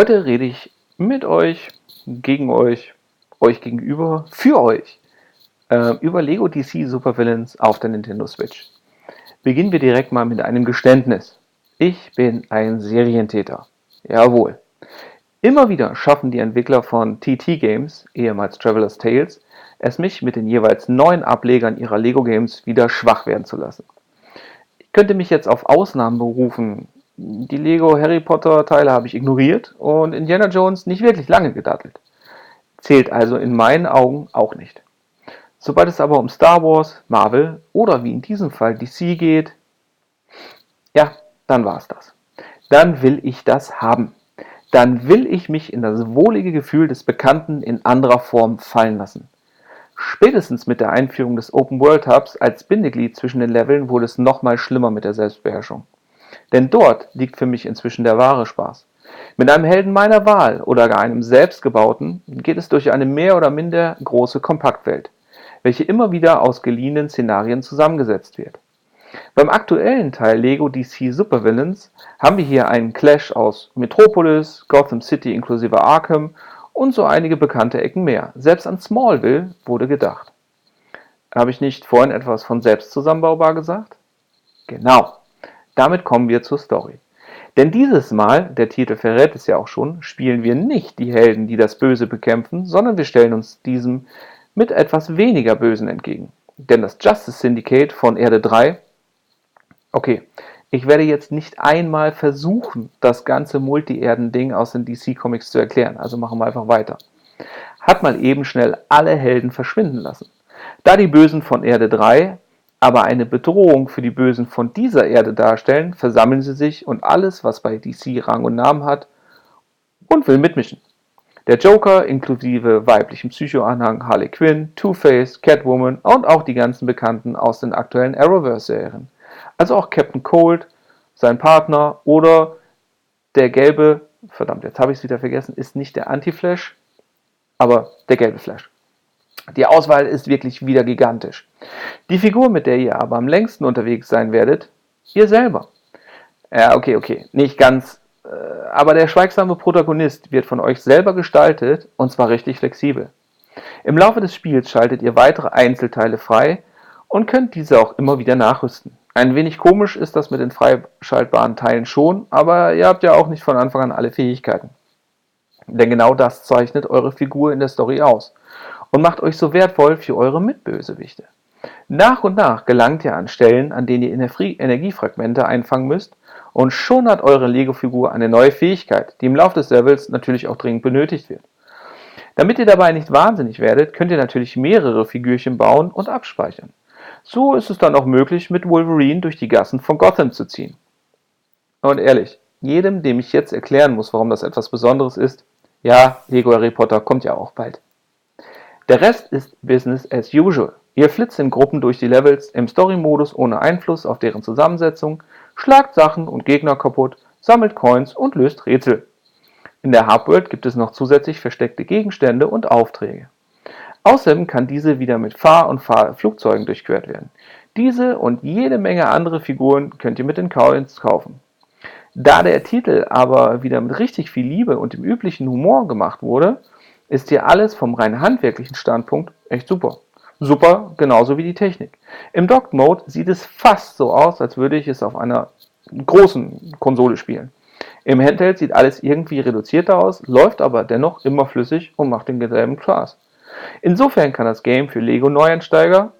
Heute rede ich mit euch, gegen euch, euch gegenüber, für euch äh, über Lego DC Supervillains auf der Nintendo Switch. Beginnen wir direkt mal mit einem Geständnis. Ich bin ein Serientäter. Jawohl. Immer wieder schaffen die Entwickler von TT Games, ehemals Traveler's Tales, es mich mit den jeweils neuen Ablegern ihrer Lego Games wieder schwach werden zu lassen. Ich könnte mich jetzt auf Ausnahmen berufen, die Lego Harry Potter Teile habe ich ignoriert und Indiana Jones nicht wirklich lange gedattelt. Zählt also in meinen Augen auch nicht. Sobald es aber um Star Wars, Marvel oder wie in diesem Fall DC geht, ja, dann war es das. Dann will ich das haben. Dann will ich mich in das wohlige Gefühl des Bekannten in anderer Form fallen lassen. Spätestens mit der Einführung des Open World Hubs als Bindeglied zwischen den Leveln wurde es nochmal schlimmer mit der Selbstbeherrschung. Denn dort liegt für mich inzwischen der wahre Spaß. Mit einem Helden meiner Wahl oder gar einem selbstgebauten geht es durch eine mehr oder minder große Kompaktwelt, welche immer wieder aus geliehenen Szenarien zusammengesetzt wird. Beim aktuellen Teil Lego DC Supervillains haben wir hier einen Clash aus Metropolis, Gotham City inklusive Arkham und so einige bekannte Ecken mehr. Selbst an Smallville wurde gedacht. Habe ich nicht vorhin etwas von selbstzusammenbaubar gesagt? Genau. Damit kommen wir zur Story. Denn dieses Mal, der Titel verrät es ja auch schon, spielen wir nicht die Helden, die das Böse bekämpfen, sondern wir stellen uns diesem mit etwas weniger Bösen entgegen. Denn das Justice Syndicate von Erde 3, okay, ich werde jetzt nicht einmal versuchen, das ganze Multi-Erden-Ding aus den DC-Comics zu erklären, also machen wir einfach weiter. Hat mal eben schnell alle Helden verschwinden lassen. Da die Bösen von Erde 3 aber eine Bedrohung für die Bösen von dieser Erde darstellen, versammeln sie sich und alles, was bei DC Rang und Namen hat, und will mitmischen. Der Joker inklusive weiblichem Psychoanhang Harley Quinn, Two-Face, Catwoman und auch die ganzen Bekannten aus den aktuellen Arrowverse-Serien. Also auch Captain Cold, sein Partner oder der gelbe, verdammt, jetzt habe ich es wieder vergessen, ist nicht der Anti-Flash, aber der gelbe Flash. Die Auswahl ist wirklich wieder gigantisch. Die Figur, mit der ihr aber am längsten unterwegs sein werdet, ihr selber. Ja, okay, okay, nicht ganz, äh, aber der schweigsame Protagonist wird von euch selber gestaltet und zwar richtig flexibel. Im Laufe des Spiels schaltet ihr weitere Einzelteile frei und könnt diese auch immer wieder nachrüsten. Ein wenig komisch ist das mit den freischaltbaren Teilen schon, aber ihr habt ja auch nicht von Anfang an alle Fähigkeiten. Denn genau das zeichnet eure Figur in der Story aus und macht euch so wertvoll für eure Mitbösewichte. Nach und nach gelangt ihr an Stellen, an denen ihr Energiefragmente einfangen müsst und schon hat eure Lego-Figur eine neue Fähigkeit, die im Laufe des Levels natürlich auch dringend benötigt wird. Damit ihr dabei nicht wahnsinnig werdet, könnt ihr natürlich mehrere Figürchen bauen und abspeichern. So ist es dann auch möglich, mit Wolverine durch die Gassen von Gotham zu ziehen. Und ehrlich, jedem, dem ich jetzt erklären muss, warum das etwas Besonderes ist, ja, Lego Harry Potter kommt ja auch bald. Der Rest ist Business as usual. Ihr flitzt in Gruppen durch die Levels im Story-Modus ohne Einfluss auf deren Zusammensetzung, schlagt Sachen und Gegner kaputt, sammelt Coins und löst Rätsel. In der Hubworld gibt es noch zusätzlich versteckte Gegenstände und Aufträge. Außerdem kann diese wieder mit Fahr- und Fahrflugzeugen durchquert werden. Diese und jede Menge andere Figuren könnt ihr mit den Coins kaufen. Da der Titel aber wieder mit richtig viel Liebe und dem üblichen Humor gemacht wurde, ist hier alles vom rein handwerklichen Standpunkt echt super. Super, genauso wie die Technik. Im Docked Mode sieht es fast so aus, als würde ich es auf einer großen Konsole spielen. Im Handheld sieht alles irgendwie reduzierter aus, läuft aber dennoch immer flüssig und macht denselben Spaß. Insofern kann das Game für Lego Neueinsteiger,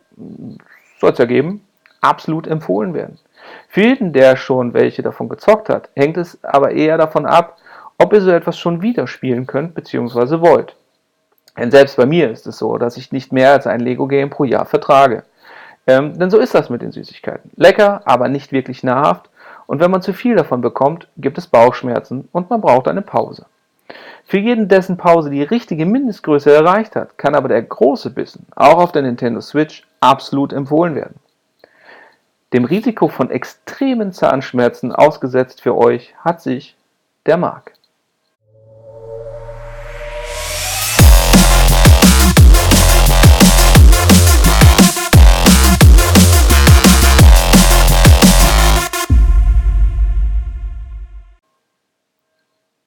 soll es ja geben, absolut empfohlen werden. Für jeden, der schon welche davon gezockt hat, hängt es aber eher davon ab, ob ihr so etwas schon wieder spielen könnt bzw. wollt. Denn selbst bei mir ist es so, dass ich nicht mehr als ein Lego-Game pro Jahr vertrage. Ähm, denn so ist das mit den Süßigkeiten. Lecker, aber nicht wirklich nahrhaft. Und wenn man zu viel davon bekommt, gibt es Bauchschmerzen und man braucht eine Pause. Für jeden, dessen Pause die richtige Mindestgröße erreicht hat, kann aber der große Bissen auch auf der Nintendo Switch absolut empfohlen werden. Dem Risiko von extremen Zahnschmerzen ausgesetzt für euch hat sich der Mark.